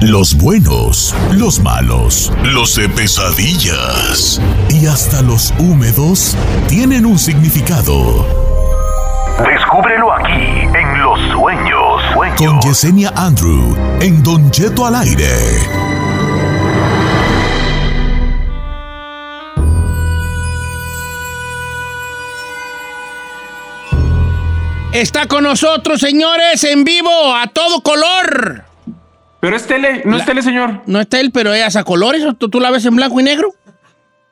Los buenos, los malos, los de pesadillas y hasta los húmedos tienen un significado. Descúbrelo aquí en Los Sueños. Con Yesenia Andrew en Don Cheto al aire. Está con nosotros, señores, en vivo, a todo color. Pero es tele, no es tele, señor. No es tele, pero es a colores. ¿o ¿Tú, tú la ves en blanco y negro?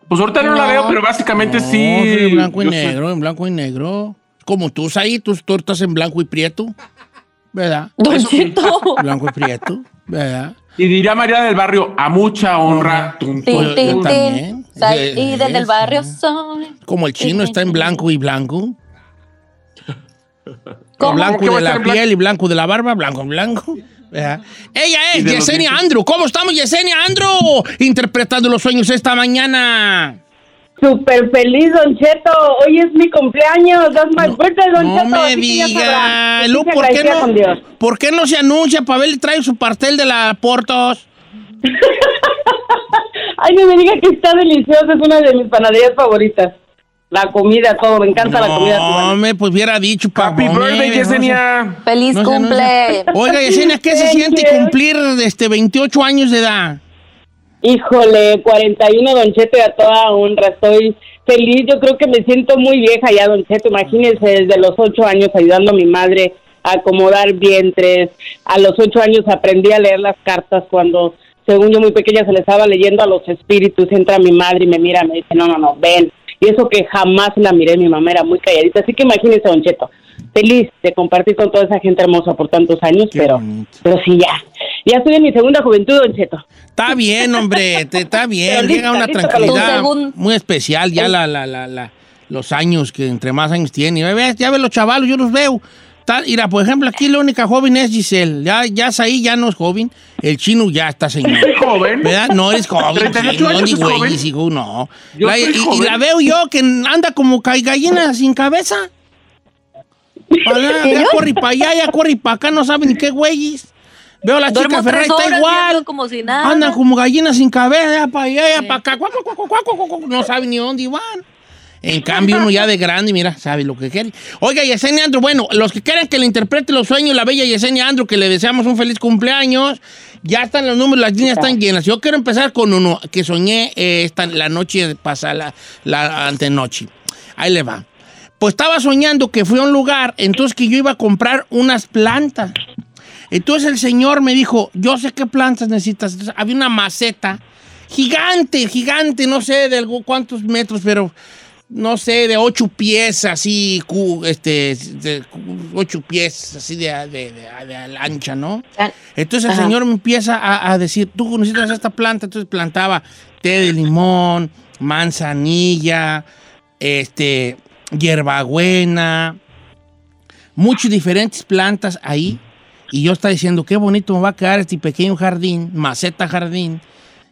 Pues ahorita no, la veo, pero básicamente No, sí. en blanco y Yo sé. negro, en blanco y negro. Como tú, ahí, tú estás en blanco y prieto. ¿Verdad? Don. Blanco y prieto. ¿Verdad? Y diría María del Barrio, a mucha honra. Tin, yo tin, también. y desde el barrio soy. Como el chino está en blanco y blanco. ¿Cómo? Blanco ¿Qué va a de la piel y blanco de la barba, blanco y blanco. ¿Verdad? Ella es Yesenia. Andrew. ¿Cómo estamos, Yesenia Andrew? Interpretando los sueños esta mañana. Súper feliz, Don Cheto. Hoy es mi cumpleaños. That's my birthday, Don No Cheto. me diga. Lu, ¿por qué no, ¿por qué no se anuncia? Pavel trae su pastel de la Portos. Ay, no me diga que está delicioso. Es una de mis panaderías favoritas. La comida, todo. Me encanta la comida. No, me pues hubiera dicho. pa- Happy birthday, no sé. Yesenia. Feliz No cumple. Oiga, Yesenia, ¿qué se siente cumplir este 28 años de edad? Híjole, 41, Don Cheto, y a toda honra. Estoy feliz. Yo creo que me siento muy vieja ya, Don Cheto. Imagínense, desde los ocho años ayudando a mi madre a acomodar vientres. A los ocho años aprendí a leer las cartas cuando, según yo muy pequeña, se le estaba leyendo a los espíritus. Entra mi madre y me mira, me dice, no, no, no, ven. Y eso que jamás la miré, mi mamá era muy calladita. Así que imagínense, Don Cheto, feliz de compartir con toda esa gente hermosa por tantos años, Qué pero, bonito. pero sí, ya. Ya estoy en mi segunda juventud, Don Cheto. Está bien, hombre, te- está bien. Llega una tranquilidad muy especial ya la, la, la, la- los años que entre más años tiene. Ya ves, ya ves los chavalos, yo los veo. Mira, por ejemplo, aquí la única joven es Giselle. Ya, ya ahí ya no es joven. El chino ya está señor. Soy joven. ¿Verdad? No eres joven. 38 chino, años ni es güey, joven. hijo, no. Yo La- soy y, y la veo yo que anda como gallina sin cabeza. Para allá, ya corre para allá, ya corre para acá, no sabe ni qué güeyes. Veo a la Duermo chica Ferrari, está igual. como si nada. Andan como gallinas sin cabeza, ya para allá, ya para acá. No sabe ni dónde van. En cambio, uno ya de grande, mira, sabe lo que quiere. Oiga, Yesenia Andrew, bueno, los que quieran que le interprete los sueños, la bella Yesenia Andrew, que le deseamos un feliz cumpleaños, ya están los números, las líneas están llenas. Yo quiero empezar con uno que soñé eh, esta, la noche pasada, la, la antenoche. Ahí le va. Pues estaba soñando que fui a un lugar, entonces que yo iba a comprar unas plantas. Entonces el señor me dijo, yo sé qué plantas necesitas. Entonces, había una maceta gigante, gigante, no sé de cuántos metros, pero no sé, de ocho pies, así, este, de ocho pies, así de, de, de- de ancha, ¿no? Entonces el Ajá. señor me empieza a, a decir, tú necesitas esta planta, entonces plantaba té de limón, manzanilla, este, hierbabuena, muchas diferentes plantas ahí. Y yo estaba diciendo, qué bonito me va a quedar este pequeño jardín, maceta jardín.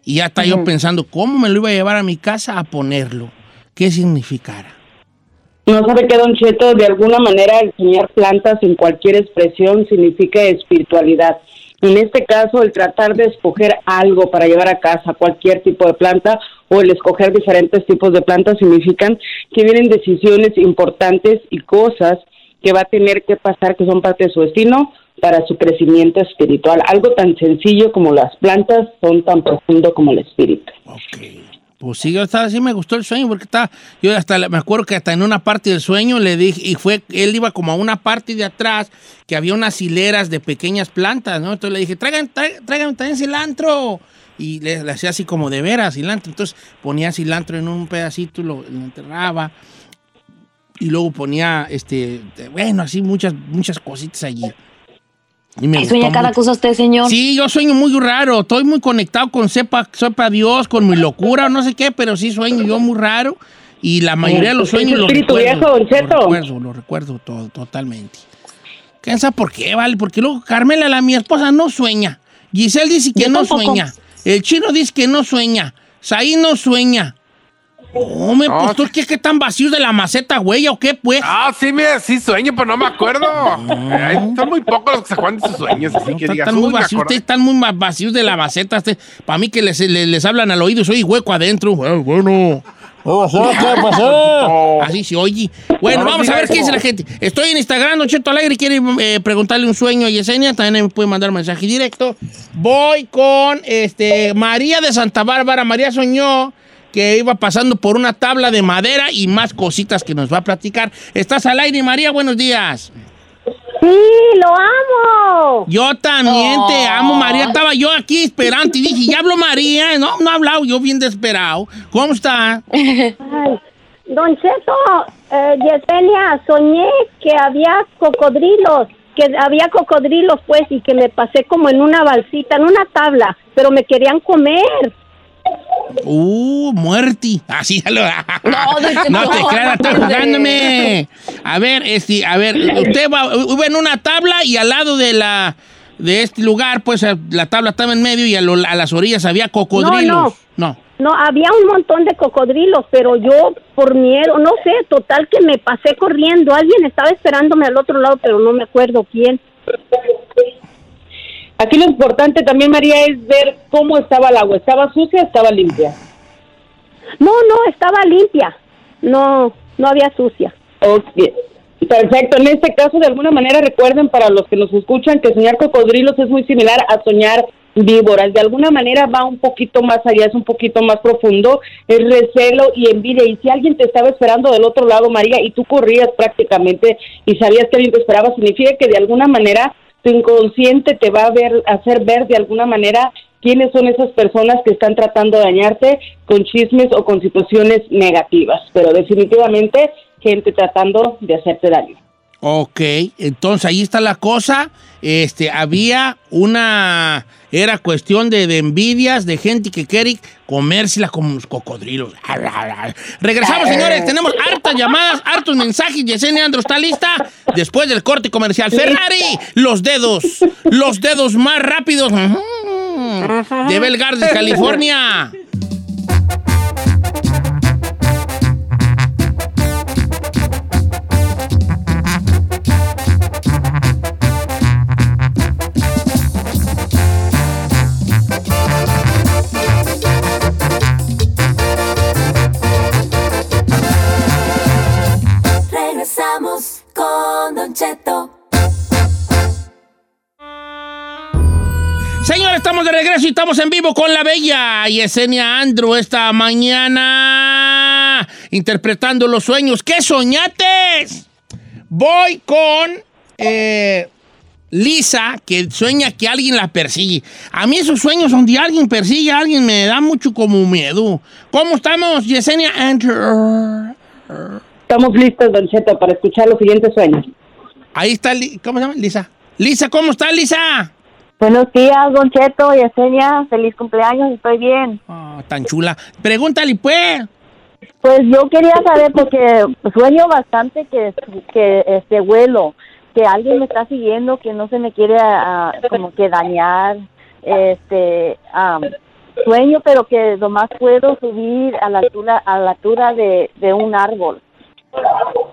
Y ya está yo pensando, ¿cómo me lo iba a llevar a mi casa a ponerlo? ¿Qué significara? No sabe que Don Cheto, de alguna manera, enseñar plantas en cualquier expresión significa espiritualidad. En este caso, el tratar de escoger algo para llevar a casa, cualquier tipo de planta, o el escoger diferentes tipos de plantas, significan que vienen decisiones importantes y cosas que va a tener que pasar, que son parte de su destino, para su crecimiento espiritual. Algo tan sencillo como las plantas son tan profundo como el espíritu. Ok. Pues sí, yo estaba, sí me gustó el sueño porque estaba, yo hasta me acuerdo que hasta en una parte del sueño le dije, y fue, él iba como a una parte de atrás que había unas hileras de pequeñas plantas, ¿no? Entonces le dije, traigan, traigan, también cilantro. Y le, le hacía así como de veras cilantro. Entonces ponía cilantro en un pedacito, lo, lo enterraba. Y luego ponía, este, bueno, así muchas, muchas cositas allí. Y me sueña cada mucho. cosa usted, señor. Sí, yo sueño muy raro. Estoy muy conectado con sepa, sepa Dios, con mi locura o no sé qué, pero sí sueño yo muy raro. Y la mayoría de los Pues es sueños los recuerdo. viejo. Los recuerdo, los recuerdo todo, totalmente. ¿Quién sabe por qué, vale? Porque luego Carmela, la mi esposa, no sueña. Giselle dice que Yo no tampoco. sueña. El chino dice que no sueña. Saí no sueña. Hombre, No, pues tú. ¿qué, qué tan vacíos de la maceta, güey? ¿O qué, pues? Ah, sí, me, sí sueño, pero no me acuerdo. Ay, son muy pocos los que se acuerdan de sus sueños, así que Están, digas, están muy "Uy, me vacíos, acordé". ustedes están muy vacíos de la maceta. Para mí que les, les, les hablan al oído, soy hueco adentro. Ah, bueno. Oh, ¿Qué pasó? Así se oye. Bueno, No vamos a ver qué dice la gente. Estoy en Instagram, Don Cheto Alegre, quiere eh, preguntarle un sueño a Yesenia, también me puede mandar mensaje directo. Voy con este María de Santa Bárbara. María soñó que iba pasando por una tabla de madera y más cositas que nos va a platicar. Estás al aire, María, buenos días. Sí, lo amo. Yo también te amo, María. Estaba yo aquí esperando y dije, ya habló María. No, no ha hablado, yo bien desesperado. ¿Cómo está? Ay, don Cheto, eh, Yesenia, soñé que había cocodrilos, que había cocodrilos pues y que me pasé como en una balsita, en una tabla, pero me querían comer. Uh, muerti. Así ya lo. No, te creas, está jugándome. A ver, este, a ver, usted va, iba en una tabla y al lado de la de este lugar, pues eh, la tabla estaba en medio y a, lo- a las orillas había cocodrilos. No, no. No, había un montón de cocodrilos, pero yo por miedo, no sé, total que me pasé corriendo. Alguien estaba esperándome al otro lado, pero no me acuerdo quién. Aquí lo importante también, María, es ver cómo estaba el agua. ¿Estaba sucia o estaba limpia? No, no, estaba limpia. No, no había sucia. Ok, Perfecto. En este caso, de alguna manera, recuerden para los que nos escuchan que soñar cocodrilos es muy similar a soñar víboras. De alguna manera va un poquito más allá, es un poquito más profundo, es recelo y envidia. Y si alguien te estaba esperando del otro lado, María, y tú corrías prácticamente y sabías que alguien te esperaba, significa que de alguna manera tu inconsciente te va a ver, hacer ver de alguna manera quiénes son esas personas que están tratando de dañarte con chismes o con situaciones negativas. Pero definitivamente gente tratando de hacerte daño. Ok, entonces ahí está la cosa. Este, había una. Era cuestión de, de envidias, de gente que quiere comérsela como los cocodrilos. Regresamos, señores. Tenemos hartas llamadas, hartos mensajes. Yesenia Andro está lista. Después del corte comercial. Ferrari, los dedos. Los dedos más rápidos. De Bell Gardens, California. Estamos de regreso y estamos en vivo con la bella Yesenia Andrew esta mañana interpretando los sueños. ¿Qué soñates? Voy con eh, Lisa, que sueña que alguien la persigue. A mí esos sueños donde alguien persigue a alguien me da mucho como miedo. ¿Cómo estamos, Yesenia Andrew? Estamos listos, Don Cheto, para escuchar los siguientes sueños. Ahí está, ¿cómo se llama? Lisa. Lisa, ¿cómo está, Lisa? Buenos días, Don Cheto, Yesenia, feliz cumpleaños, estoy bien. Ah, tan chula. Pregúntale, pues. Pues yo quería saber porque sueño bastante que, que este vuelo, que alguien me está siguiendo, que no se me quiere ah, como que dañar, este am, sueño pero que nomás puedo subir a la altura a la altura de, de un árbol.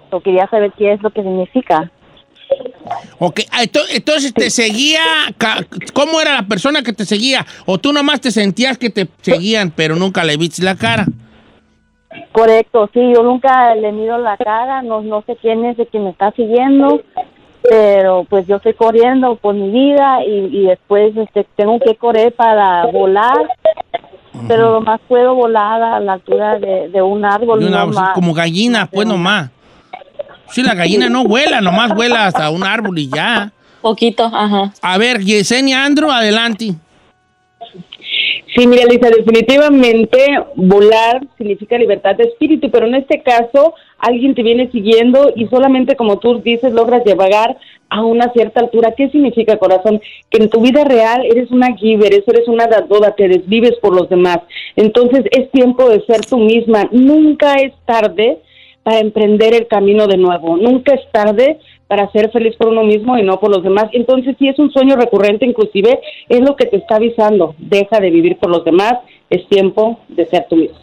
Yo quería saber qué es lo que significa. Ok, ah, ento- entonces te seguía, ¿cómo era la persona que te seguía? ¿O tú nomás te sentías que te seguían, pero nunca le viste la cara? Correcto, sí, yo nunca le miro la cara, no, no sé quién es el que me está siguiendo, pero pues yo estoy corriendo por mi vida y, y después este, tengo que correr para volar, pero nomás puedo volar a la altura de, de un árbol. De una- no más. como gallina, pues nomás. Sí, la gallina no vuela, nomás vuela hasta un árbol y ya. Poquito, ajá. A ver, Yesenia Andro, adelante. Sí, mira, Lisa, definitivamente volar significa libertad de espíritu, pero en este caso alguien te viene siguiendo y solamente como tú dices logras llegar a una cierta altura. ¿Qué significa, corazón? Que en tu vida real eres una giver, eres una dadora, te desvives por los demás. Entonces es tiempo de ser tú misma. Nunca es tarde para emprender el camino de nuevo. Nunca es tarde para ser feliz por uno mismo y no por los demás. Entonces, si es un sueño recurrente, inclusive, es lo que te está avisando. Deja de vivir por los demás, es tiempo de ser tú mismo.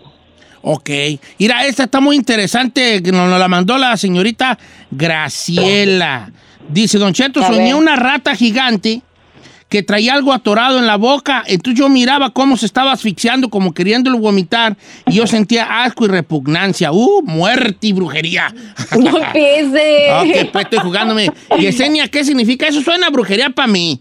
Ok. Mira, esta está muy interesante, que nos, la mandó la señorita Graciela. Dice, Don Cheto, soñé una rata gigante que traía algo atorado en la boca. Entonces yo miraba cómo se estaba asfixiando, como queriéndolo vomitar, y yo sentía asco y repugnancia. ¡Uh, muerte y brujería! No empiece. ok, pues estoy jugándome. Yesenia, ¿qué significa? Eso suena a brujería para mí.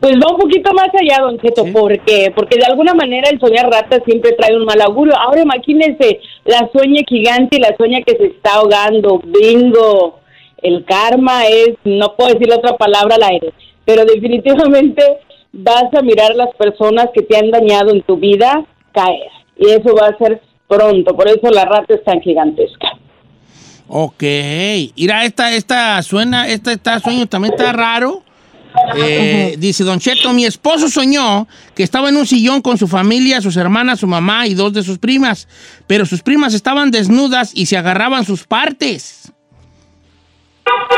Pues va un poquito más allá, Don Cheto, ¿por qué? Porque de alguna manera el soñar rata siempre trae un mal augurio. Ahora imagínense, la sueña gigante y la sueña que se está ahogando. Bingo. El karma es, no puedo decir otra palabra al aire, pero definitivamente vas a mirar a las personas que te han dañado en tu vida caer. Y eso va a ser pronto, por eso la rata es tan gigantesca. Ok. Mira, esta, esta suena, esta, esta sueño también está raro. Eh, dice Don Cheto, mi esposo soñó que estaba en un sillón con su familia, sus hermanas, su mamá y dos de sus primas, pero sus primas estaban desnudas y se agarraban sus partes.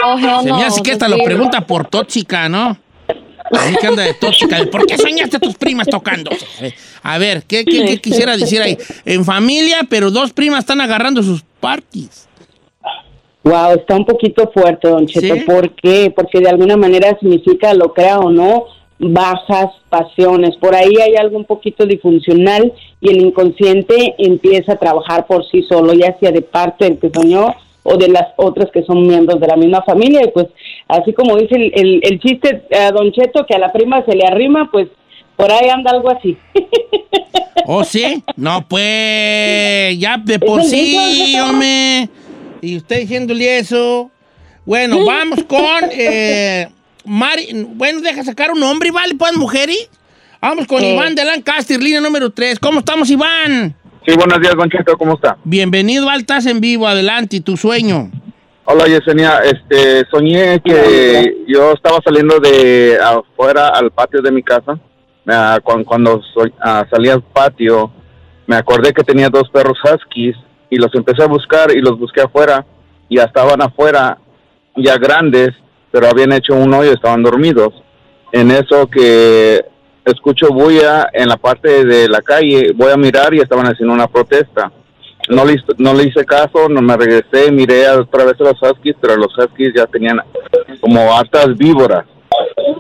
Oh, hell Se me no, hace que esta lo pregunta por tóxica, ¿no? A mí que anda de tóxica. ¿Por qué soñaste a tus primas tocándose? A ver, ¿qué, qué- qué quisiera decir ahí? En familia, pero dos primas están agarrando sus parties. Wow, está un poquito fuerte, don Cheto. ¿Sí? ¿Por qué? Porque de alguna manera significa, lo crea o no, bajas pasiones. Por ahí hay algo un poquito disfuncional y el inconsciente empieza a trabajar por sí solo, ya sea de parte del que soñó o de las otras que son miembros de la misma familia. Y pues, así como dice el, el- el chiste, eh, don Cheto, que a la prima se le arrima, pues por ahí anda algo así. ¿Oh, sí? No, pues, ya de por sí, hombre. Y usted diciéndole eso. Bueno, vamos con eh, Mari. Bueno, deja sacar un nombre, ¿vale? Pues, mujer. y Vamos con Eh. Iván de Lancaster, línea número 3. ¿Cómo estamos, Iván? Sí, buenos días, Don Cheto, ¿cómo está? Bienvenido al Estás en Vivo. Adelante, tu sueño. Hola, Yesenia. Este, soñé que yo estaba saliendo de afuera al patio de mi casa. Cuan- cuando, soy- ah, salí al patio, me acordé que tenía dos perros huskies y los empecé a buscar y los busqué afuera. Y ya estaban afuera, ya grandes, pero habían hecho un hoyo, estaban dormidos. En eso que escucho bulla en la parte de la calle, voy a mirar y estaban haciendo una protesta. No le, no le hice caso, no me regresé, miré otra vez a los huskies, pero los huskies ya tenían como hartas víboras.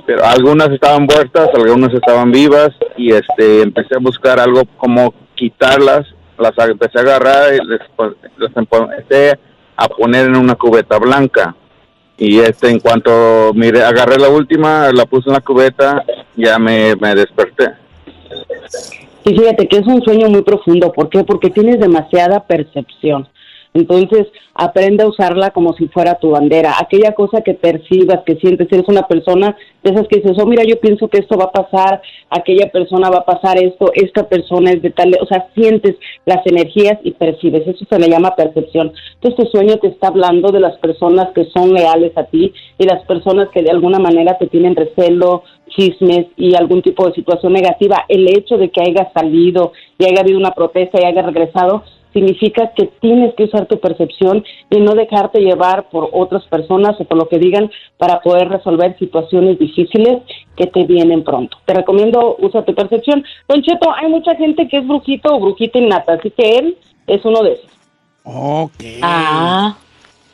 Pero algunas estaban muertas, algunas estaban vivas y este empecé a buscar algo como quitarlas, las empecé a agarrar y les, pon- las empecé a poner en una cubeta blanca. Y este en cuanto mire, agarré la última, la puse en la cubeta, ya me, me desperté. Sí, fíjate que es un sueño muy profundo. ¿Por qué? Porque tienes demasiada percepción. Entonces, aprende a usarla como si fuera tu bandera. Aquella cosa que percibas, que sientes, eres una persona de esas que dices, oh, mira, yo pienso que esto va a pasar, aquella persona va a pasar esto, esta persona es de tal, o sea, sientes las energías y percibes. Eso se le llama percepción. Entonces, tu sueño te está hablando de las personas que son leales a ti y las personas que de alguna manera te tienen recelo, chismes y algún tipo de situación negativa. El hecho de que haya salido y haya habido una protesta y haya regresado significa que tienes que usar tu percepción y no dejarte llevar por otras personas o por lo que digan para poder resolver situaciones difíciles que te vienen pronto. Te recomiendo usa tu percepción. Don Cheto, hay mucha gente que es brujito o brujita innata, así que él es uno de esos. Ok. Ah,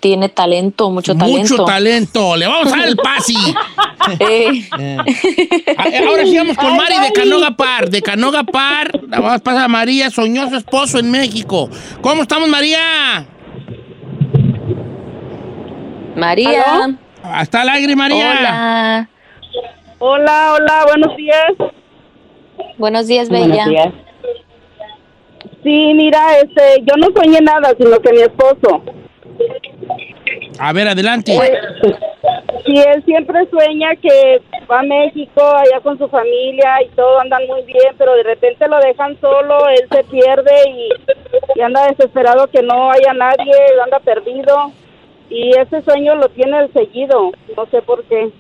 tiene talento, mucho talento. Mucho talento. Le vamos a dar el pasi. Eh, Eh. Eh, Ahora sí vamos con Mari de Canoga Par. De Canoga Par, la vamos a pasar a María, soñó su esposo en México. ¿Cómo estamos, María? María. Hasta el aire, María. Hola. Hola, hola, buenos días. Buenos días, Buenos Bella. días. Sí, mira, este, yo no soñé nada, sino que mi esposo. A ver, adelante. Sí, él siempre sueña que va a México, allá con su familia y todo andan muy bien, pero de repente lo dejan solo, él se pierde y, y anda desesperado que no haya nadie, anda perdido. Y ese sueño lo tiene el seguido, no sé por qué.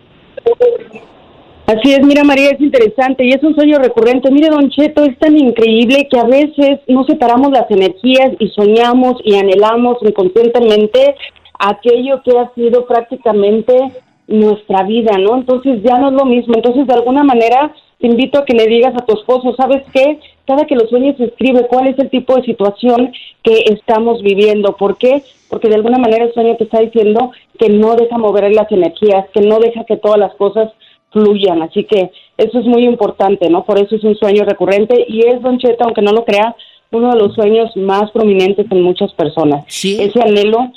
Así es, mira María, es interesante y es un sueño recurrente. Mire, Don Cheto, es tan increíble que a veces no separamos las energías y soñamos y anhelamos inconscientemente aquello que ha sido prácticamente nuestra vida, ¿no? Entonces ya no es lo mismo. Entonces, de alguna manera, te invito a que le digas a tu esposo, ¿sabes qué? Cada que lo sueñes, escribe cuál es el tipo de situación que estamos viviendo. ¿Por qué? Porque de alguna manera el sueño te está diciendo que no deja mover las energías, que no deja que todas las cosas fluyan. Así que eso es muy importante, ¿no? Por eso es un sueño recurrente y es, Don Cheta, aunque no lo crea, uno de los sueños más prominentes en muchas personas. Sí. Ese anhelo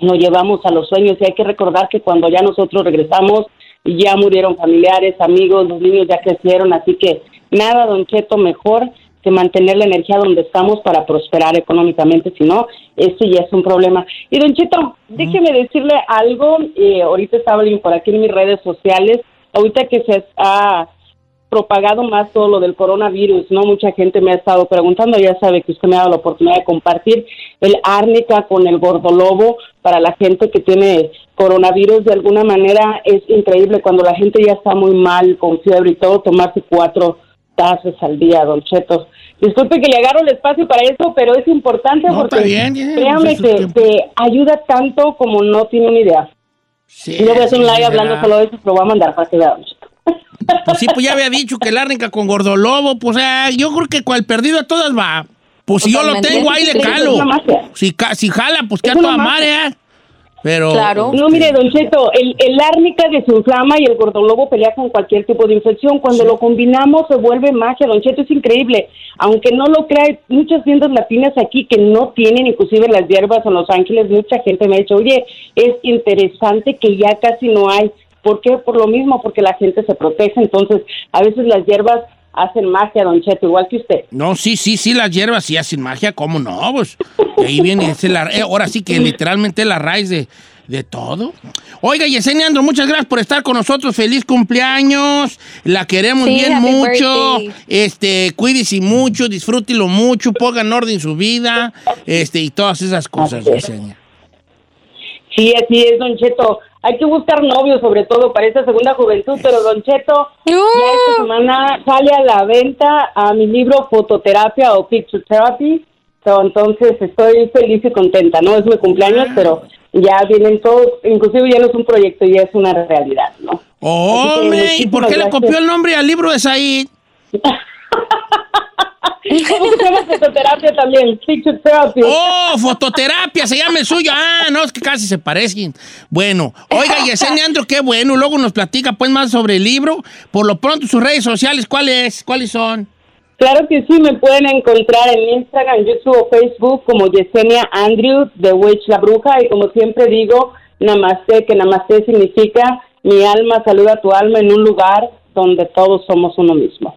lo llevamos a los sueños. Y hay que recordar que cuando ya nosotros regresamos ya murieron familiares, amigos, los niños ya crecieron, así que nada, don Cheto, mejor que mantener la energía donde estamos para prosperar económicamente, si no, este ya es un problema. Y don Cheto, déjeme decirle algo, eh, ahorita estaba por aquí en mis redes sociales, ahorita que se ha propagado más todo lo del coronavirus, ¿no? Mucha gente me ha estado preguntando, ya sabe que usted me ha dado la oportunidad de compartir el árnica con el gordolobo para la gente que tiene coronavirus, de alguna manera es increíble cuando la gente ya está muy mal, con fiebre y todo, tomarse cuatro tazas al día, don Cheto. Disculpe que le agarro el espacio para eso, pero es importante No, porque bien, créame pues, que, que ayuda tanto como no tiene una idea. Sí, Yo voy a hacer un live hablando solo de eso, pero lo voy a mandar para que vea, don Cheto. Pues sí, pues ya había dicho que el árnica con gordolobo, pues ah, yo creo que cual perdido a todas va. Pues si yo lo tengo, ahí le calo. Si, ca- si jala, pues que a toda madre, ¿eh? Pero. Claro. No, mire, Don Cheto, el, el árnica desinflama y el gordolobo pelea con cualquier tipo de infección. Cuando lo combinamos se vuelve magia, Don Cheto, es increíble. Aunque no lo crea, hay muchas tiendas latinas aquí que no tienen inclusive las hierbas en Los Ángeles. Mucha gente me ha dicho, oye, es interesante que ya casi no hay. ¿Por qué? Por lo mismo, porque la gente se protege. Entonces, a veces las hierbas hacen magia, Don Cheto, igual que usted. No, sí, sí, sí, las hierbas sí hacen magia, ¿cómo no? Pues ahí viene, ese la- eh, ahora sí que literalmente es la raíz de, de todo. Oiga, Yesenia Andro, muchas gracias por estar con nosotros. Feliz cumpleaños. La queremos Sí, bien mucho. birthday. Este, cuídese mucho, disfrútelo mucho, ponga en orden su vida, este, y todas esas cosas. Yesenia. Sí, así es, Don Cheto. Hay que buscar novios, sobre todo para esta segunda juventud, pero Don Cheto, ya esta semana sale a la venta a mi libro Fototerapia o Picture Therapy. So, entonces estoy feliz y contenta, ¿no? Es mi cumpleaños, pero ya vienen todos, inclusive ya no es un proyecto, ya es una realidad, ¿no? Hombre, ¿y por qué le copió el nombre al libro de Said? ¿Cómo se llama fototerapia también? Oh, fototerapia, se llama el suyo. Ah, no, es que casi se parecen. Bueno, oiga, Yesenia Andro, qué bueno. Luego nos platica pues más sobre el libro. Por lo pronto, sus redes sociales, ¿cuáles? ¿Cuáles son? Claro que sí, me pueden encontrar en Instagram, YouTube o Facebook como Yesenia Andrew, The Witch La Bruja, y como siempre digo, Namaste, que Namaste significa mi alma saluda a tu alma en un lugar donde todos somos uno mismo.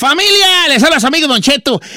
Familia, les habla su amigo Don.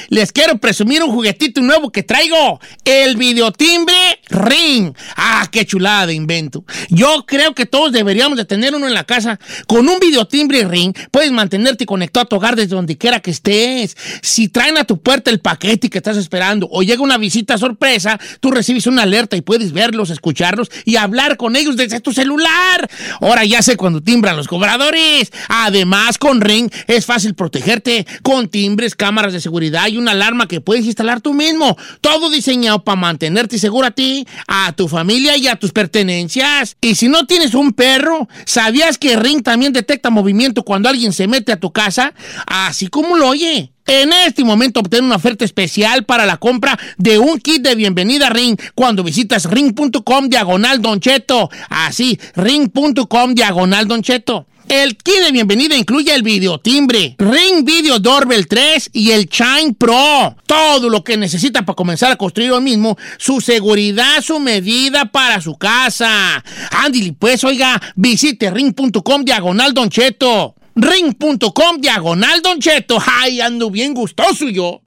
Les quiero presumir un juguetito nuevo que traigo. El videotimbre Ring. Ah, qué chulada de invento. Yo creo que todos deberíamos de tener uno en la casa. Con un videotimbre Ring puedes mantenerte conectado a tu hogar desde donde quiera que estés. Si traen a tu puerta el paquete que estás esperando o llega una visita sorpresa, tú recibes una alerta y puedes verlos, escucharlos y hablar con ellos desde tu celular. Ahora ya sé cuando timbran los cobradores. Además, con Ring es fácil protegerte con timbres, cámaras de seguridad y una alarma que puedes instalar tú mismo. Todo diseñado para mantenerte seguro a ti, a tu familia y a tus pertenencias. Y si no tienes un perro, ¿sabías que Ring también detecta movimiento cuando alguien se mete a tu casa? Así como lo oye. En este momento obtén una oferta especial para la compra de un kit de bienvenida a Ring cuando visitas ring.com diagonal Don Cheto. Así, ring.com diagonal Don Cheto. El kit de bienvenida incluye el videotimbre, Ring Video Doorbell 3 y el Chime Pro. Todo lo que necesita para comenzar a construir hoy mismo su seguridad, su medida para su casa. Andy, pues oiga, visite ring.com diagonal Don Cheto. Ring.com diagonal Don Cheto. Ay, ando bien gustoso yo.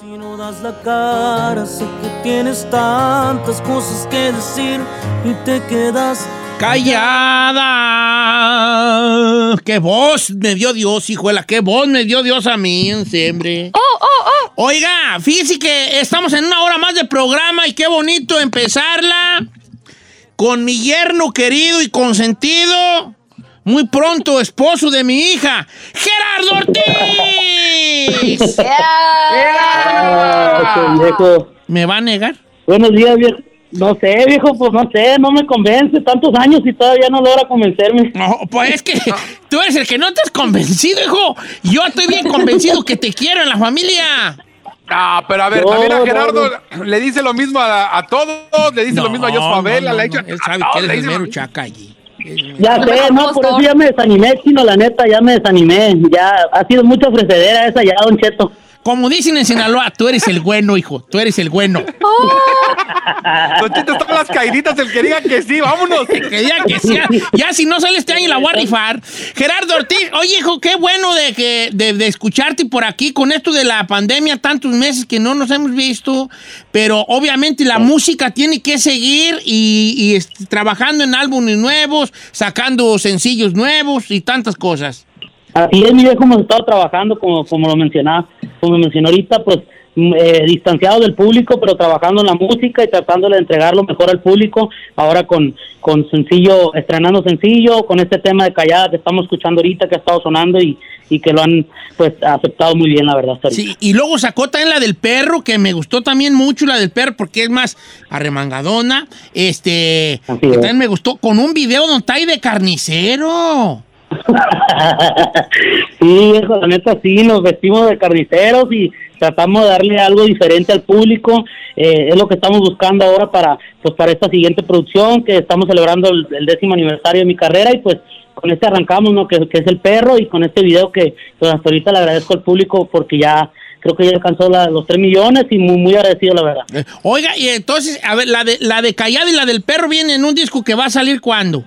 Si no das la cara, sé que tienes tantas cosas que decir y te quedas Callada. Qué voz me dio Dios, hijuela. Qué voz me dio Dios a mí en siempre. Oh, oh, oh. Oiga, fíjese que estamos en una hora más de programa y qué bonito empezarla con mi yerno querido y consentido, muy pronto esposo de mi hija, Gerardo Ortiz. Ah. ¿Me va a negar? Buenos días, viejo. No sé, viejo, pues no sé, no me convence. Tantos años y todavía no logra convencerme. No, pues es que tú eres el que no te has convencido, hijo. Yo estoy bien convencido que te quiero en la familia. Ah, pero a ver, No, también a no, Gerardo le dice lo mismo a, a todos, le dice lo mismo a Jos Favela, no, le ha dicho. Él sabe que eres el mero chaca allí. Ya sé, no, por eso ya me desanimé, chino, la neta, ya me desanimé. Ya ha sido mucha ofrecedera esa ya, Don Cheto. Como dicen en Sinaloa, tú eres el bueno, hijo. Tú eres el bueno. Don Cheto, están las caíditas, el que diga que sí, vámonos. Que diga que sea. Ya si no sale este año la voy a rifar. Gerardo Ortiz, oye, hijo, qué bueno de, que, de, de escucharte por aquí con esto de la pandemia, tantos meses que no nos hemos visto. Pero obviamente la música tiene que seguir y, y, trabajando en álbumes nuevos, sacando sencillos nuevos y tantas cosas. Así es, mi viejo, hemos estado trabajando, como, como lo mencionaba, como mencionó ahorita, pues mm, eh, distanciado del público, pero trabajando en la música y tratando de entregar lo mejor al público. Ahora con, con sencillo, estrenando sencillo, con este tema de Callada que estamos escuchando ahorita, que ha estado sonando y, y que lo han pues aceptado muy bien, la verdad. Sí, y luego sacó también la del perro, que me gustó también mucho la del perro, porque es más arremangadona. Este, que también me gustó, con un video donde está ahí de carnicero. Sí, viejo, la neta sí, nos vestimos de carniceros y tratamos de darle algo diferente al público. Eh, es lo que estamos buscando ahora para pues para esta siguiente producción, que estamos celebrando el, décimo aniversario de mi carrera y pues con este arrancamos, ¿no? Que, es el perro y con este video que pues ahorita le agradezco al público porque ya creo que ya alcanzó la- los 3 millones y muy, muy agradecido, la verdad. Eh, Oiga, y entonces, a ver, la de, la de Callada y la del perro viene en un disco que va a salir cuándo?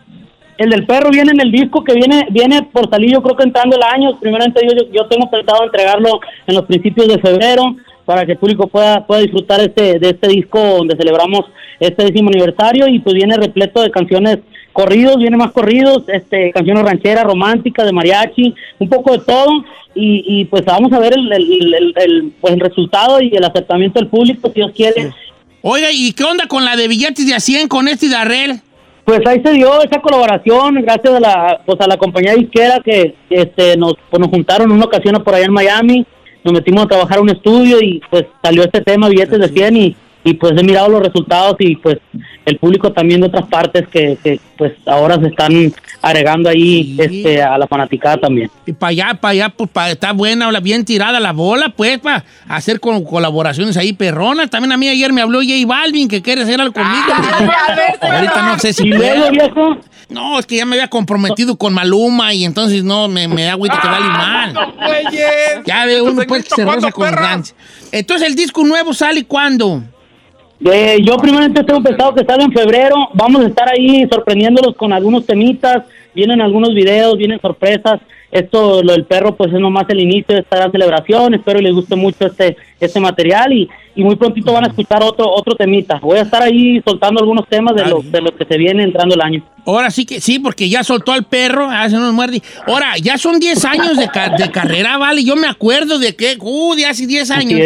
El del perro viene en el disco que viene viene por salir yo creo que entrando el año. Primeramente yo, yo, tengo pensado entregarlo en los principios de febrero para que el público pueda, pueda disfrutar este, de este disco donde celebramos este décimo aniversario y pues viene repleto de canciones corridos, viene más corridos, este canciones rancheras, románticas, de mariachi, un poco de todo y, pues vamos a ver el, el, el- el, pues, el resultado y el aceptamiento del público si Dios quiere. Oiga, ¿y qué onda con la de billetes de a 100 con este Darrell? Pues ahí se dio esa colaboración gracias a la pues a la compañía disquera que este nos pues, nos juntaron en una ocasión por allá en Miami, nos metimos a trabajar a un estudio y pues salió este tema billetes de 100 y, y pues he mirado los resultados y pues el público también de otras partes que, que pues ahora se están agregando ahí este a la fanaticada también. Y para allá, para allá, pues para está buena, la- bien tirada la bola, pues, para hacer con colaboraciones ahí perronas. También a mí ayer me habló J Balvin que quiere hacer algo conmigo. Ahorita no sé si Y luego, viejo, No, es que ya me había comprometido con Maluma y entonces no, me, me da agüita que vale mal. Güeyes. Ya ve uno pues que se ¿Cuándo, roza con. Entonces el disco nuevo sale cuándo? Eh, yo primeramente tengo pensado que sale en febrero. Vamos a estar ahí sorprendiéndolos con algunos temitas. Vienen algunos videos, vienen sorpresas. Esto, lo del perro, pues es nomás el inicio de esta gran celebración. Espero les guste mucho este este material y, y muy prontito van a escuchar otro otro temita. Voy a estar ahí soltando algunos temas de los de los que se viene entrando el año. Ahora sí que sí, porque ya soltó al perro, hace unos muerde. Ahora, ya son 10 años de, ca- de carrera, vale. Yo me acuerdo de que, uh, de hace 10 años.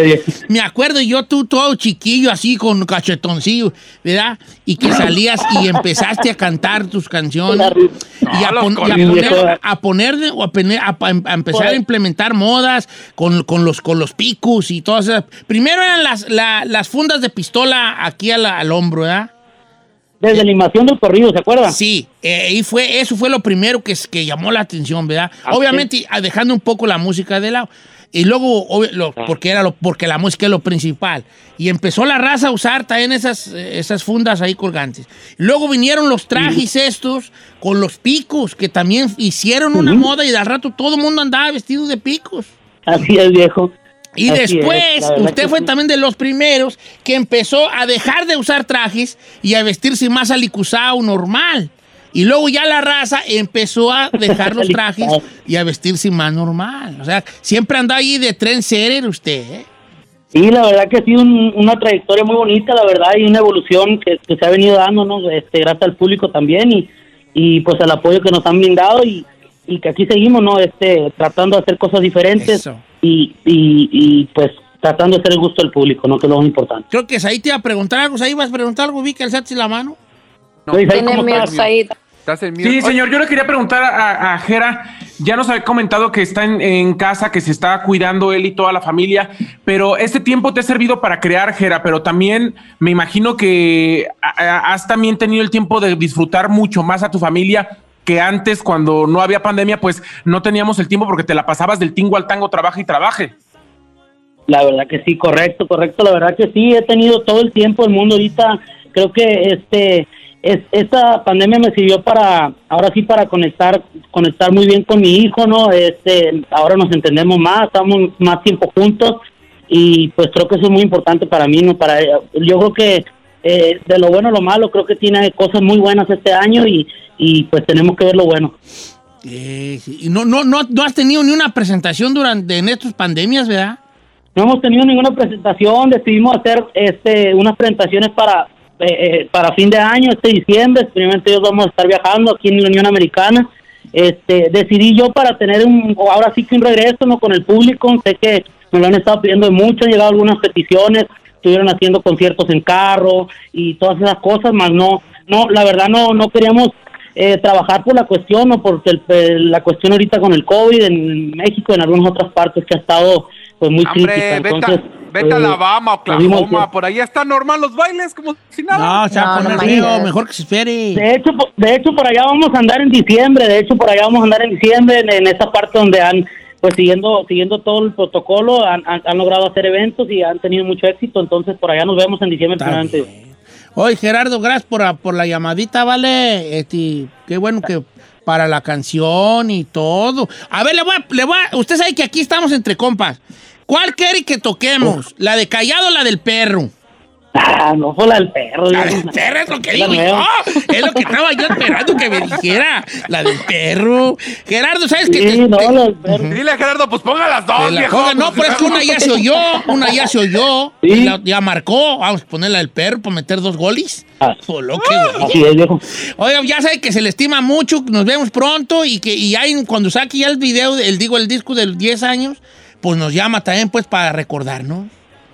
Me acuerdo yo, tú todo chiquillo, así con cachetoncillo, ¿verdad? Y que salías y empezaste a cantar tus canciones. Y a, pon- y a poner, a poner a, pene- a a empezar a implementar modas con, con los, con los picos y todas Primero eran las, la- las fundas de pistola aquí a la- al hombro, ¿verdad? Desde la animación del corrido, ¿se acuerdan? Sí, eh, y fue, eso fue lo primero que, que llamó la atención, ¿verdad? Obviamente ah, dejando un poco la música de lado. Y luego, obvio, lo- porque, era lo, porque la música es lo principal. Y empezó la raza a usar también esas, eh, esas fundas ahí colgantes. Luego vinieron los trajes estos con los picos, que también hicieron una moda y al rato todo el mundo andaba vestido de picos. Así es, viejo. Y Así después, usted fue sí. también de los primeros que empezó a dejar de usar trajes y a vestirse más alicuzado normal. Y luego ya la raza empezó a dejar los trajes y a vestirse más normal. O sea, siempre anda ahí de tren serer usted, ¿eh? Sí, la verdad que ha sido un- una trayectoria muy bonita, la verdad, y una evolución que, que se ha venido dando, ¿no? Este, gracias al público también y, y pues al apoyo que nos han brindado y, y que aquí seguimos, ¿no? Este, tratando de hacer cosas diferentes Eso. Y, y, y pues tratando de hacer el gusto del público, ¿no? Que es lo más importante. Creo que ahí te iba a preguntar algo. Ahí vas a preguntar algo, vi que alzaste la mano. Tiene miedo, Said. Estás en Sí, señor, yo le quería preguntar a, a Jera, ya nos había comentado que está en, en casa, que se está cuidando él y toda la familia, pero este tiempo te ha servido para crear, Jera, pero también me imagino que has también tenido el tiempo de disfrutar mucho más a tu familia que antes, cuando no había pandemia, pues no teníamos el tiempo porque te la pasabas del tingo al tango, trabaja y trabaje. La verdad que sí, correcto, correcto. La verdad que sí, he tenido todo el tiempo del mundo ahorita. Creo que este es, esta pandemia me sirvió para, ahora sí, para conectar, conectar muy bien con mi hijo, ¿no? Este, ahora nos entendemos más, estamos más tiempo juntos y pues creo que eso es muy importante para mí, ¿no? Para, yo creo que eh, de lo bueno a lo malo, creo que tiene cosas muy buenas este año y, y pues tenemos que ver lo bueno. Eh. Y no, no, no, no has tenido ni una presentación durante en estas pandemias, ¿verdad? No hemos tenido ninguna presentación, decidimos hacer este unas presentaciones para eh, eh, para fin de año, este diciembre, experimentalmente ellos vamos a estar viajando aquí en la Unión Americana. Este, decidí yo para tener un, ahora sí que un regreso ¿no? con el público, sé que me lo han estado pidiendo mucho, han llegado algunas peticiones, estuvieron haciendo conciertos en carro y todas esas cosas, más no, no, la verdad no, no queríamos eh, trabajar por la cuestión o por el- la cuestión ahorita con el COVID en México, en algunas otras partes que ha estado pues muy. Hombre, vete, a- Entonces, vete a eh, Alabama, nos dimos Oklahoma, por ahí está normal los bailes, como si nada. No, o sea, No, no poner digas. mejor que se espere. De hecho, de hecho, por allá vamos a andar en diciembre. De hecho, por allá vamos a andar en diciembre, en, en esa parte donde han, pues siguiendo siguiendo todo el protocolo, han, han- han logrado hacer eventos y han tenido mucho éxito. Entonces, por allá nos vemos en diciembre. Bien. Oye, Gerardo, gracias por, la- por la llamadita, ¿vale? Este, qué bueno que para la canción y todo. A ver, le voy a, le voy a- usted sabe que aquí estamos entre compas. ¿Cuál quiere que toquemos? ¿La de Callado o la del perro? Ah, no fue la del perro. La del perro es lo que digo yo. Es lo que estaba yo esperando que me dijera. La del perro. Gerardo, ¿sabes qué? Sí, Te- no, te- la del perro. Dile a Gerardo, pues ponga las dos, la viejo. No, pero es que una ya se oyó. Una ya se oyó. Sí. Y la- ya marcó. Vamos a ponerla del perro para meter dos goles. Ah. Por lo que, güey. Así es, viejo. Oiga, ya sabe que se le estima mucho, nos vemos pronto y que y hay, cuando saque ya el video, el digo, el disco de los 10 años, pues nos llama también pues para recordar, ¿no?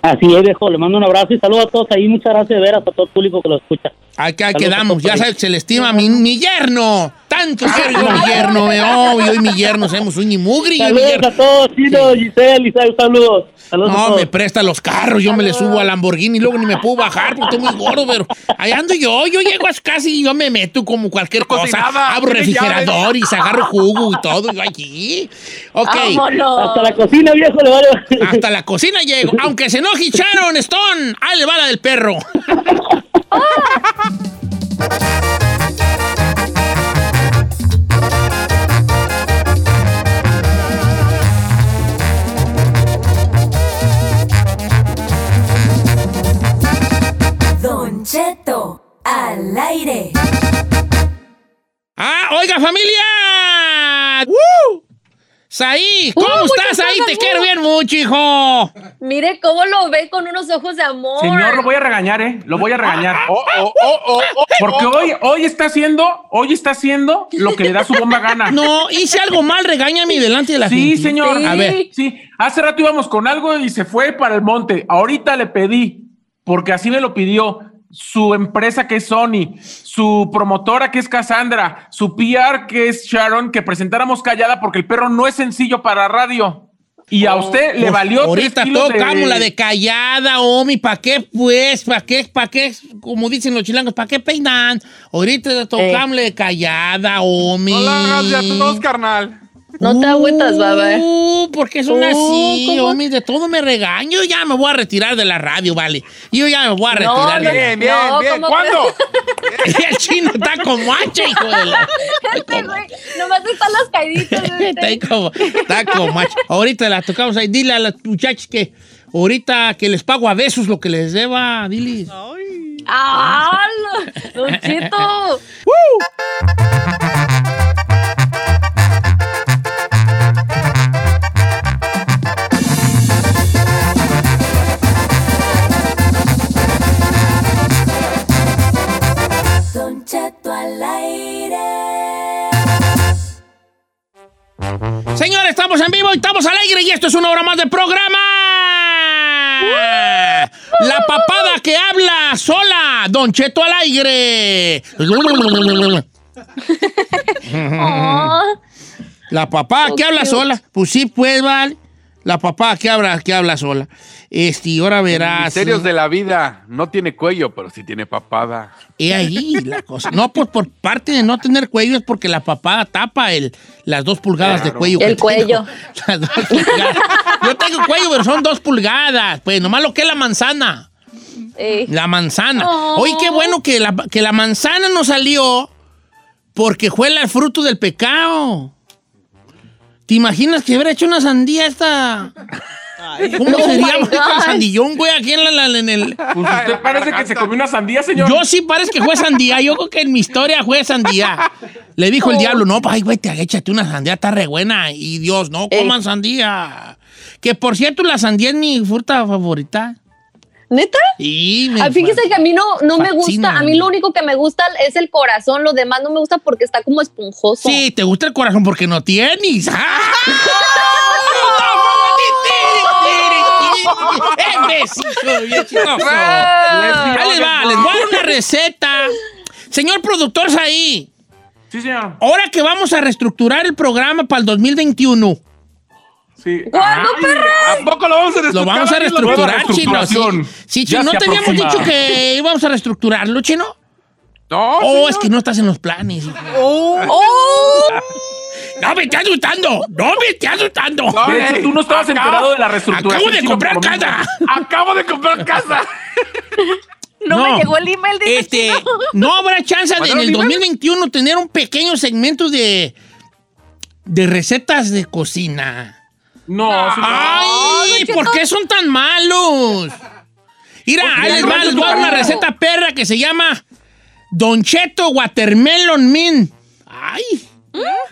Así es, viejo. Le mando un abrazo y saludos a todos ahí. Muchas gracias de veras a todo el público que lo escucha. Aquí ahí Saludos a quedamos, ya sabes se le estima mi, mi yerno. Tanto quiero yo mi yerno, me obvio, y mi yerno, somos un mugri. yo y mi Saludos yerno. a todos, Chino, Giselle, Isabel, saludos. No, me presta los carros, yo me le subo al Lamborghini y luego ni me puedo bajar porque estoy muy gordo, pero ahí ando yo, yo llego a su casa y yo me meto como cualquier cosa, cocinaba, abro refrigerador y se agarro jugo y todo, yo allí. Ok. Vámonos. Hasta la cocina, viejo, le vale. Hasta la cocina llego. Aunque se enoje Sharon Stone, ahí le va la del perro. Don Cheto, al aire. Ah, oiga, familia. ¡Woo! Saí, ¿cómo Uh, estás muchas ahí? Te quiero bien mucho, hijo. Mire cómo lo ve con unos ojos de amor. Señor, lo voy a regañar, ¿eh? Lo voy a regañar. Oh, oh, oh, oh, oh, Porque oh. hoy, hoy está haciendo, hoy está haciendo lo que le da su bomba gana. No, hice algo mal, regáñame delante de la Sí, gente. señor. Sí. A ver. Sí, hace rato íbamos con algo y se fue para el monte. Ahorita le pedí, porque así me lo pidió, su empresa que es Sony, su promotora que es Cassandra, su PR que es Sharon, que presentáramos callada porque el perro no es sencillo para radio. Y a usted le Pues, valió. Ahorita kilos de- tocamos la de callada, Omi. ¿Para qué, pues? ¿Para qué? ¿Para qué? Como dicen los chilangos, ¿para qué peinan? Ahorita tocamos la de callada, Omi. No la hagas de a todos, carnal. No te agüitas, baba. Uh, porque son Uh, así. Omi, de todo me regaño. Ya me voy a retirar de la radio, vale. Yo ya me voy a retirar. no, de la- Bien, bien, No, bien. ¿cómo ¿Cuándo? El chino está como hacha, hijo de la... Este güey, nomás están las caiditas. de Está ahí este. como, está como hacha. Ahorita la tocamos ahí. Dile a las muchachas que ahorita que les pago a besos lo que les deba. Dile. ¡Ah! Don Cheto. Don estamos en vivo y estamos al aire y esto es una hora más de programa. La papada que habla sola. Don Cheto al aire. La papá que habla sola. Pues sí, pues, vale. La papá que habla, que habla sola. Este, y ahora verás. Misterios de la vida. No tiene cuello, pero sí tiene papada. Y ahí la cosa. No, pues por parte de no tener cuello es porque la papada tapa el, las dos pulgadas de cuello. El cuello. Las dos pulgadas. Yo tengo cuello, pero son dos pulgadas. Pues nomás lo que es la manzana. La manzana. Oh. Oye, qué bueno que la, que la manzana no salió porque fue el fruto del pecado. ¿Te imaginas que hubiera hecho una sandía esta? ¿Cómo Oh sería God. sandillón, güey, aquí en, la- en el... Pues usted parece que se comió una sandía, señor. Yo sí parece que fue sandía. Yo creo que en mi historia fue sandía. Le dijo el diablo, no, ay, güey, te échate una sandía, está re buena. Y Dios, no coman sandía. Que por cierto, la sandía es mi fruta favorita. ¿Neta? Y me Ah, fíjese que a mí no, no me gusta. A mí lo único que me gusta es el corazón. Lo demás no me gusta porque está como esponjoso. Sí, te gusta el corazón porque no tienes. ¡Ah! Les va, les voy a dar una receta. Señor productor ahí, Sí, señor. ahora que vamos a reestructurar el programa para el 2021, Sí. ¿Cuándo, perra? ¿A poco lo vamos a lo reestructurar? vamos a lo- reestructurar, chino. Sí, sí chino, ¿no teníamos aproxima. dicho que íbamos a reestructurarlo, chino? No, Oh, señor. es que no estás en los planes. hijo. ¡Oh! No me estás asustando, no me estás asustando. No, De hecho, ey, tú no estabas acá- enterado de la reestructuración. Acabo de comprar lo casa. Acabo de comprar casa. No, me llegó el email de Este, no habrá chance de en ¿Mandaron el email? 2021 tener un pequeño segmento de de recetas de cocina. No, señor. Ay, ¿por qué son tan malos? Mira, ahí les va, les voy a dar una receta perra que se llama Don Cheto Watermelon Min. Ay,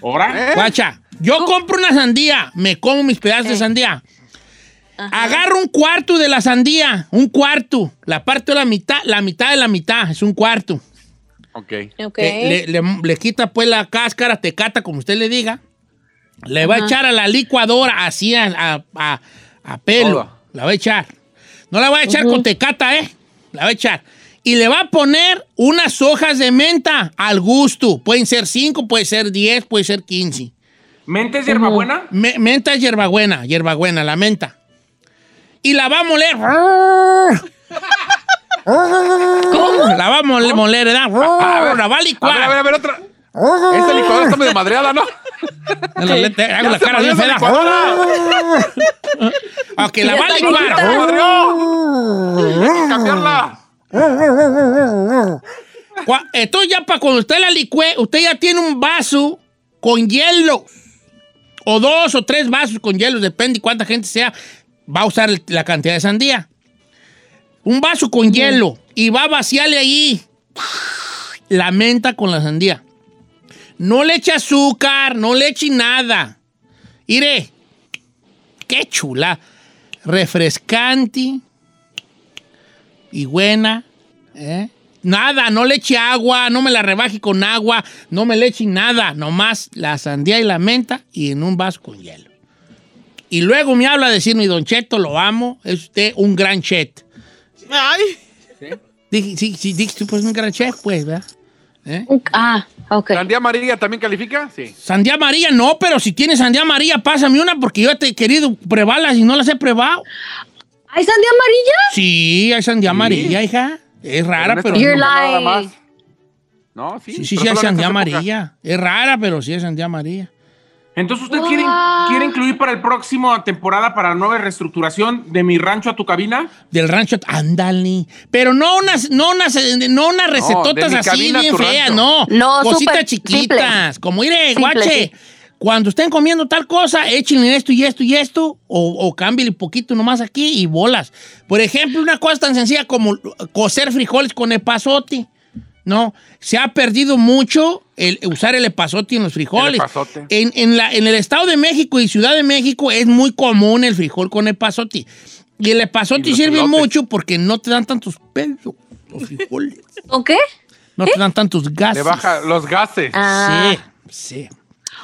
¿Ahora? guacha, yo compro una sandía, me como mis pedazos de sandía. Agarro un cuarto de la sandía, un cuarto, la parto de la mitad, la mitad de la mitad, es un cuarto. Ok. Ok. Le, le- le- le quita pues la cáscara, tecata, como usted le diga. Le va a echar a la licuadora así a, a- a- a pelo. La va a echar. No la va a echar con tecata, ¿eh? La va a echar. Y le va a poner unas hojas de menta al gusto. Pueden ser 5, puede ser 10, puede ser 15. ¿Mente es hierbabuena? Me- menta es hierbabuena, hierbabuena, la menta. Y la va a moler. ¿Cómo? La va a mole- moler, ¿verdad? La va a A licuar. ver, a ver, a ver, otra. Esta licuadora está medio madreada, ¿no? En hago la cara bien fea. licuadora. Ok, la va a licuar. cambiarla. Esto ya para cuando usted la licue, usted ya tiene un vaso con hielo. O dos o tres vasos con hielo, depende cuánta gente sea. Va a usar la cantidad de sandía. Un vaso con hielo y va a vaciarle ahí la menta con la sandía. No le eche azúcar, no le eche nada. Mire, qué chula. Refrescante y buena. ¿eh? Nada, no le eche agua, no me la rebaje con agua, no me le eche nada. Nomás la sandía y la menta y en un vaso con hielo. Y luego me habla de decir, mi don Cheto, lo amo, es usted un gran chef. Ay. Dije, sí, sí, dije, tú, pues un gran chef, pues, ¿verdad? ¿Eh? Ah, ok. ¿Sandía amarilla también califica? Sí. Sandía amarilla no, pero si tienes sandía amarilla, pásame una porque yo te he querido probarlas y no las he probado. ¿Hay sandía amarilla? Sí, hay sandía amarilla, hija. Es rara, pero... You're no. Nada lying. más. No, sí. Sí, sí, pero sí, hay sandía amarilla. Es rara, pero sí hay sandía amarilla. Entonces, ¿usted quiere, quiere incluir para el próximo temporada, para la nueva reestructuración de mi rancho a tu cabina? Del rancho, ándale. Pero no unas, no unas, no unas recetotas así bien feas, rancho. no. No, Cositas chiquitas. Como, mire, Simple, guache, sí. cuando estén comiendo tal cosa, échenle esto y esto y esto, o, o cámbiale un poquito nomás aquí y bolas. Por ejemplo, una cosa tan sencilla como cocer frijoles con epazote. No, se ha perdido mucho el usar el epazote en los frijoles. El epazote. En, en la, en el Estado de México y Ciudad de México es muy común el frijol con epazote. Y el epazote Y sirve mucho porque no te dan tantos pelos los frijoles. ¿O qué? No te dan tantos gases. Le baja los gases. Ah. Sí, sí.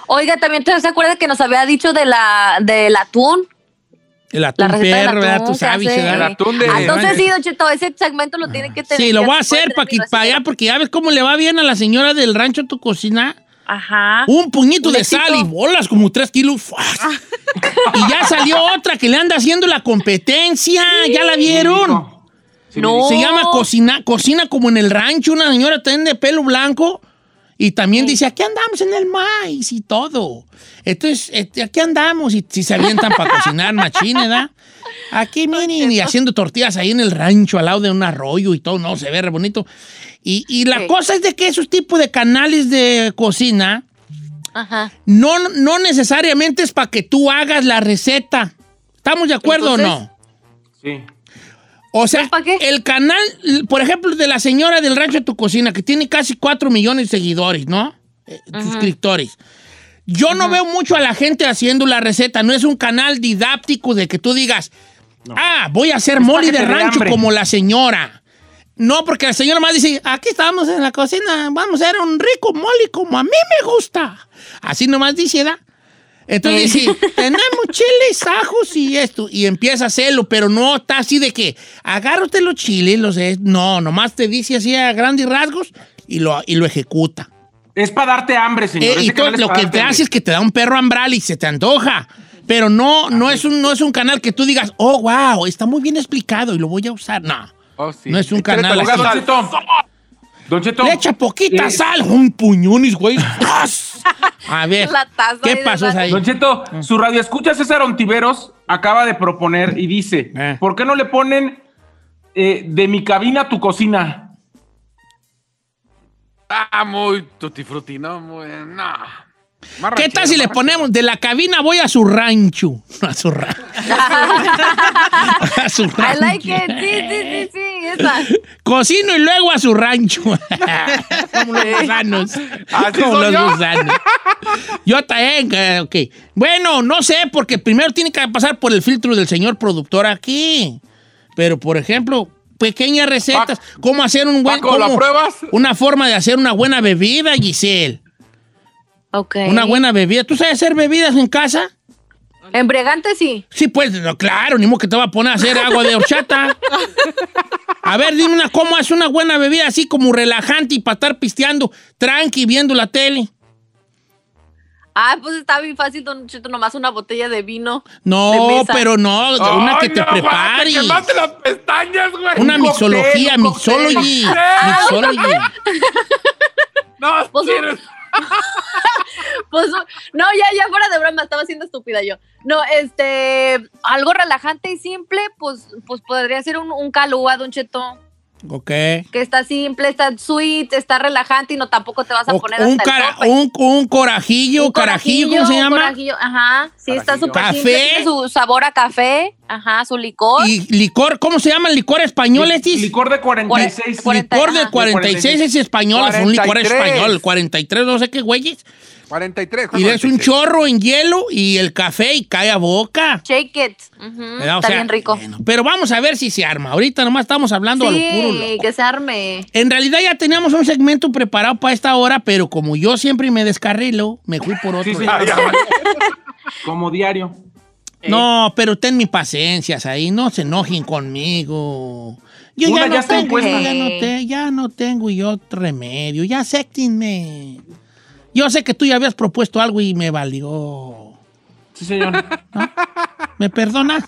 Oiga, también ¿te- se acuerda que nos había dicho de la, del atún. El atún perro, ¿verdad? atún. El atún de- Ah, Entonces sí, Don Cheto, ese segmento lo tiene que tener. Sí, lo voy a hacer para, que, tener para allá, porque ya ves cómo le va bien a la señora del rancho tu cocina. Ajá. Un puñito Un de sal y bolas, como tres kilos. ¡fuas! y ya salió otra que le anda haciendo la competencia. ¿Ya la vieron? No. Se llama cocina, cocina como en el rancho, una señora también de pelo blanco. Y también dice, aquí andamos en el maíz y todo. Entonces, este, aquí andamos y si se avientan para cocinar machine, ¿verdad? Aquí, miren, y haciendo tortillas ahí en el rancho, al lado de un arroyo y todo, no, se ve re bonito. Y, y la cosa es de que esos tipos de canales de cocina Ajá. no, no necesariamente es para que tú hagas la receta. ¿Estamos de acuerdo o no? Sí. O sea, el canal, por ejemplo, de la señora del rancho de tu cocina, que tiene casi 4 millones de seguidores, ¿no? Eh, Suscriptores. Yo no veo mucho a la gente haciendo la receta. No es un canal didáctico de que tú digas, ah, voy a hacer Es mole para de rancho como la señora. No, porque la señora más dice, aquí estamos en la cocina, vamos a hacer un rico mole como a mí me gusta. Así nomás dice, ¿verdad? Entonces Sí. dice, tenemos chiles, ajos y esto, y empieza a hacerlo, pero no está así de que agárrate los chiles, los es- no, nomás te dice así a grandes rasgos y lo, y lo ejecuta. Es para darte hambre, señor. Eh, y Ese todo lo que te hace es que te da un perro hambral y se te antoja. Pero no, no, es un, no es un canal que tú digas, oh, wow, está muy bien explicado y lo voy a usar. No, Oh, sí. no es un canal así. Don. Cheto. Le echa poquita Eh, sal, un puñones, güey. A ver, ¿qué pasó ahí? Don Cheto, su radio escucha César Ontiveros acaba de proponer y dice, Eh. ¿por qué no le ponen eh, de mi cabina a tu cocina? Ah, muy tutti frutti, ¿no? Muy, no. ¿Qué tal si le ponemos de la cabina voy a su rancho? A su rancho. a su I rancho. like it. Sí, sí, sí, sí. Esa. Cocino y luego a su rancho. Como los gusanos. Así Como los yo. gusanos. Yo también, eh, ok. Bueno, no sé, porque primero tiene que pasar por el filtro del señor productor aquí. Pero, por ejemplo, pequeñas recetas. ¿Cómo hacer un buen... Paco, ¿la cómo- pruebas? Una forma de hacer una buena bebida, Giselle. Ok. Una buena bebida. ¿Tú sabes hacer bebidas en casa? Embriagante, sí. Sí, pues, no, claro, ni modo que te va a poner a hacer agua de horchata. A ver, dime una, ¿cómo hace una buena bebida así como relajante y para estar pisteando, tranqui, viendo la tele? Ah, pues está bien fácil, Don Cheto, nomás una botella de vino. No, pero no, una Ay, que te no, prepares. Te quemaste las pestañas, güey. Una mixología, mixology. ¡Ah! Mixology. No, Pues, Pues, no, ya, ya fuera de broma, estaba siendo estúpida yo. No, este, algo relajante y simple, pues, pues podría ser un, un calúa, Ok. que está simple, está sweet, está relajante y no tampoco te vas a O- poner un, hasta el cara- tope. un, un corajillo, Un carajillo, ¿cómo se un llama? corajillo, ajá, sí, está Carajillo. súper Café. simple, tiene su sabor a café, ajá, su licor. Y licor, ¿cómo se llama el licor español, Estis? Licor de 46. Cuare- Licor de Ajá. 46 es español, es un licor 43. español. 43, no sé qué güeyes. 43. Y es un 46. chorro en hielo y el café y cae a boca. Shake it. Está sea, bien rico. bueno, pero vamos a ver si se arma. Ahorita nomás estamos hablando a lo puro Sí, loco. que se arme. En realidad ya teníamos un segmento preparado para esta hora, pero como yo siempre me descarrilo, me fui por otro. Sí, sí. Ya. Como diario. No, pero ten mi paciencia ahí, no se enojen conmigo. Yo Una ya ya no tengo, ya no, te- ya no tengo yo remedio, ya acéptenme. Yo sé que tú ya habías propuesto algo y me valió. Sí, señor. ¿Me perdonas?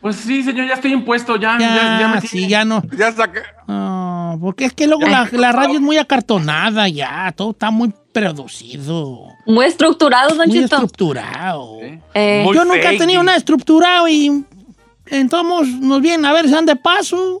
Pues sí, señor, ya estoy impuesto, ya. Ya, Ya, ya me sí, tiene. ya no. Ya saqué. No, porque es que luego la, la radio es muy acartonada ya, todo está muy producido, Muy estructurado, Don muy estructurado. Eh, Muy Yo nunca he tenido nada estructurado y entonces nos vienen a ver si de paso.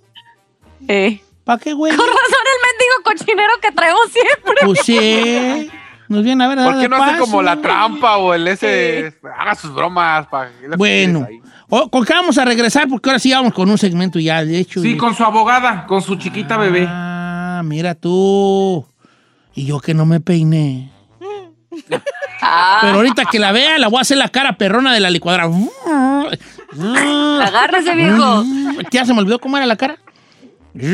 eh. ¿Para qué, güey? Con razón el mendigo cochinero que traemos siempre. Pues sí, nos vienen a ver ¿Por qué no hace como la trampa o el ese? Haga sus bromas. Pa, es lo que Bueno, o- ¿con qué vamos a regresar? Porque ahora sí vamos con un segmento ya, de hecho. Sí, y- con su abogada, con su chiquita bebé. Ah, mira tú. Y yo que no me peiné. Ah, Pero ahorita que la vea, la voy a hacer la cara perrona de la licuadora. agárrese, viejo. Ya se me olvidó cómo era la cara. Uh,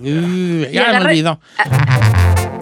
uh, jeg er med da.